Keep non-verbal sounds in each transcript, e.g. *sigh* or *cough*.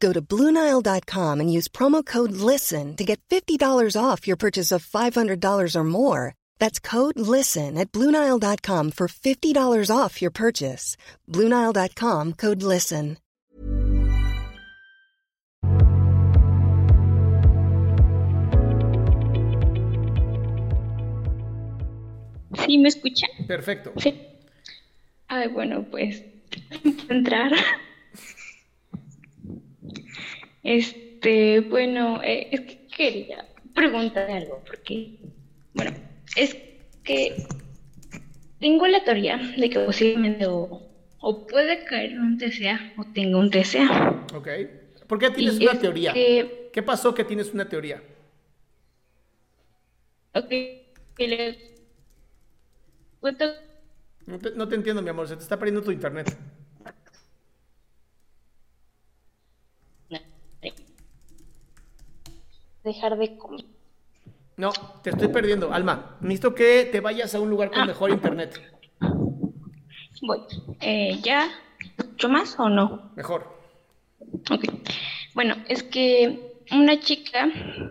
Go to Bluenile.com and use promo code LISTEN to get $50 off your purchase of $500 or more. That's code LISTEN at Bluenile.com for $50 off your purchase. Bluenile.com code LISTEN. ¿Sí me escuchan? Perfecto. Sí. Ay, bueno, pues *laughs* entrar. Este, bueno, eh, es que quería preguntar algo, porque, bueno, es que tengo la teoría de que posiblemente o, o puede caer en un TCA o tengo un TCA. Ok. ¿Por qué tienes Y una teoría? que- ¿Qué pasó que tienes una teoría? Ok, No te, no te entiendo, mi amor. Se te está perdiendo tu internet. Dejar de comer. No, te estoy perdiendo. Alma, necesito que te vayas a un lugar con Ah. mejor internet. Voy. Eh, ¿Ya? ¿Mucho más o no? Mejor. Ok. Bueno, es que una chica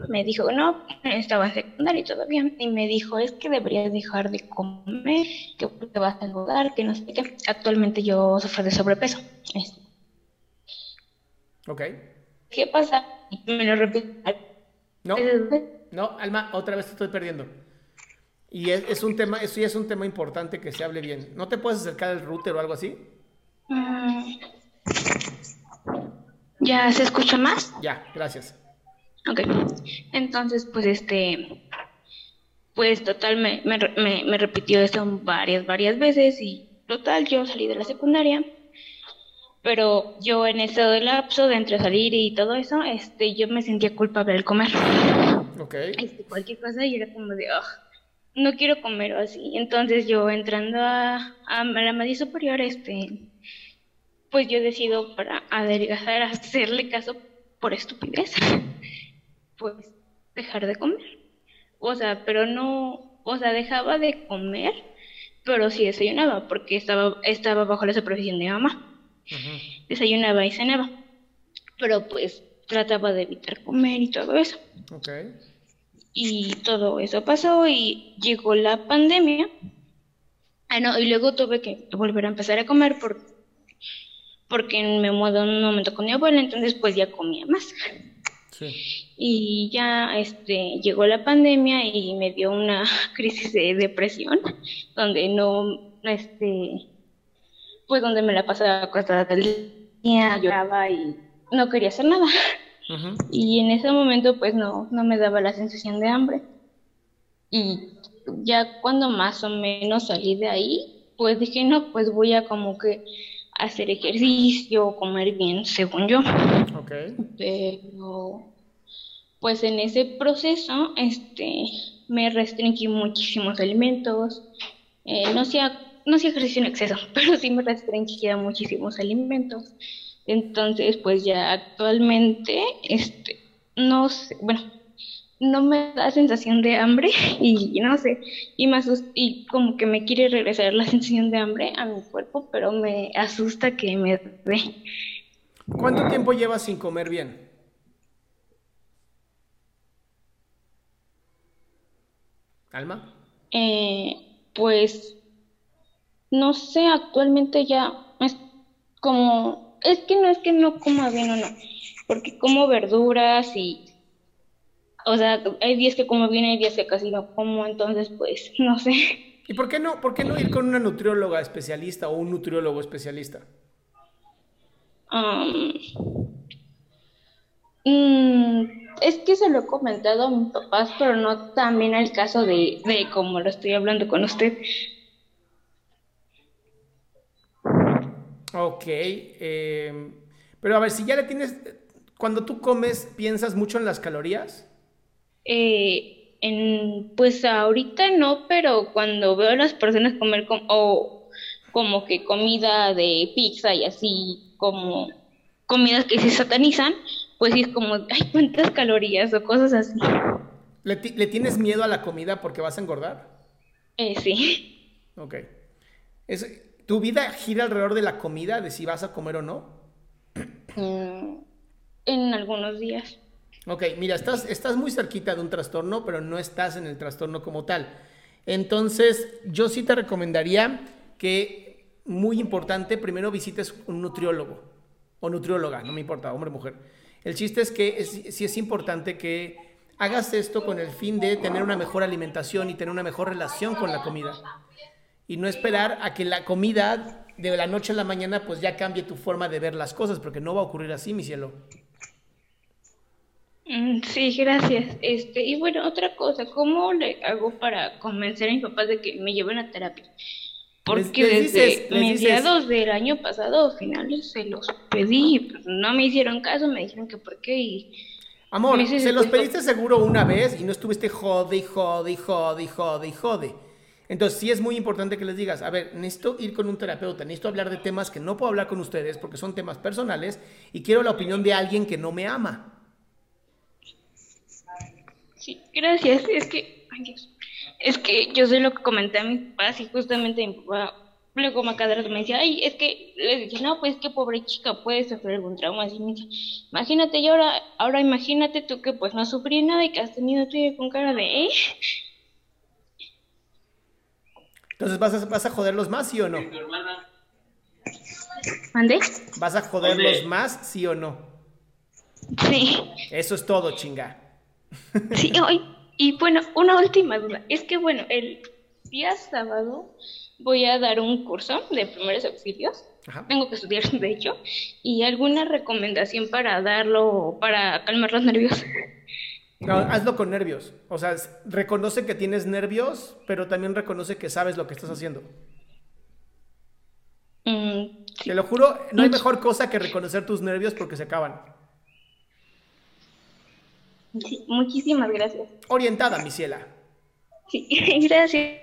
me dijo, no, estaba secundaria bien, y me dijo, es que deberías dejar de comer, que te vas a engordar, que no sé qué. Actualmente yo sufro de sobrepeso. Es- Ok. ¿Qué pasa? Me lo repito. No, no, Alma, otra vez te estoy perdiendo. Y es, es un tema, eso ya es un tema importante que se hable bien. ¿No te puedes acercar al router o algo así? Mm. ¿Ya se escucha más? Ya, gracias. Ok, entonces pues este, pues total me, me, me- me repitió esto varias, varias veces y total yo salí de la secundaria, pero yo en ese lapso de entre salir y todo eso, este, yo me sentía culpable al comer, Ok. este, cualquier cosa y era como de, "Ugh, no quiero comer o así, entonces yo entrando a, a la media superior, este, pues yo decido para adelgazar, *laughs* hacerle caso por estupidez, *laughs* pues dejar de comer. O sea, pero no, o sea, dejaba de comer, pero sí desayunaba, porque estaba, estaba bajo la supervisión de Desayunaba y cenaba. Pero pues trataba de evitar comer y todo eso. Ok. Y todo eso pasó y llegó la pandemia. Ah, no, y luego tuve que volver a empezar a comer por, porque me mudé en un momento con mi abuela, entonces pues ya comía más. Sí. Y ya este, llegó la pandemia y me dio una *laughs* crisis de depresión, donde no, este, pues donde me la pasaba acostada todo el día, lloraba y no quería hacer nada. Ujú. Y en ese momento pues no, no me daba la sensación de hambre. Y ya cuando más o menos salí de ahí, pues dije, no, pues voy a como que hacer ejercicio, comer bien, según yo. Ok. Pero pues en ese proceso este me restringí muchísimos alimentos. Eh, no hacía, no hacía ejercicio en exceso, *laughs* pero sí me restringía muchísimos alimentos. Entonces, pues ya actualmente, este, no sé, bueno, no me da sensación de hambre *laughs* y no sé, y me asusta, y como que me quiere regresar la *laughs* sensación de hambre a mi cuerpo, pero me asusta que me dé. ¿Cuánto tiempo llevas sin comer bien? ¿Alma? Eh, pues no sé, actualmente ya es como, es que no es que no coma bien o no, porque como verduras y, o sea, hay días que como bien, hay días que casi no como, entonces pues, *laughs* no sé. ¿Y por qué no, por qué no ir con una nutrióloga especialista o un nutriólogo especialista? Mm, es que se lo he comentado a mis papás, pero no también al caso de, de como lo estoy hablando con usted. Ok, em, pero a ver, si ya le tienes, cuando tú comes, ¿piensas mucho en las calorías? Eh, en, pues ahorita no, pero cuando veo a las personas comer o como que comida de pizza y así como comidas que se satanizan, pues sí es como, ay, cuántas calorías o cosas así. ¿Le, tienes miedo a la comida porque vas a engordar? Eh, sí. Ok. ¿Tu vida gira alrededor de la comida, de si vas a comer o no? Mm, en algunos días. Ok, mira, estás, estás muy cerquita de un trastorno, pero no estás en el trastorno como tal. Entonces, yo sí te recomendaría que, muy importante, primero visites un nutriólogo o nutrióloga, no me importa, hombre o mujer. El chiste es que sí es importante que hagas esto con el fin de tener una mejor alimentación y tener una mejor relación con la comida. Y no esperar a que la comida de la noche a la mañana pues ya cambie tu forma de ver las cosas, porque no va a ocurrir así, mi cielo. Mm, sí, gracias. Este, y bueno, otra cosa, ¿cómo le hago para convencer a mis papás de que me lleven a terapia? Porque desde mediados del año pasado, finales, se los pedí, pues no me hicieron caso, me dijeron que por qué y... Amor, se los pediste seguro una vez y no estuviste jode y jode y jode y jode y jode. Entonces sí es muy importante que les digas, a ver, necesito ir con un terapeuta, necesito hablar de temas que no puedo hablar con ustedes porque son temas personales y quiero la opinión de alguien que no me ama. Sí, gracias. Es que, ay Dios. Es que yo sé lo que comenté a mis papás y justamente mi papá luego me me decía, ay, es que le dije, no, pues que pobre chica puede sufrir algún trauma así. Me dice, imagínate, y ahora, ahora imagínate tú que pues no sufrí nada y que has tenido tú con cara de, ¿eh? Entonces, ¿vas a, ¿vas a joderlos más, sí o no? ¿Mande? ¿Vas a joderlos más, sí o no? Sí. Eso es todo, chinga. Sí, hoy. Y bueno, una última duda. Es que bueno, el día sábado voy a dar un curso de primeros auxilios. Tengo que estudiar, de hecho. ¿Y alguna recomendación para darlo, para calmar los nervios? No, hazlo con nervios. O sea, reconoce que tienes nervios, pero también reconoce que sabes lo que estás haciendo. Mm, Te lo juro, no hay mejor cosa que reconocer tus nervios porque se acaban. Sí, muchísimas gracias. Orientada, mi ciela. Sí, *laughs* gracias.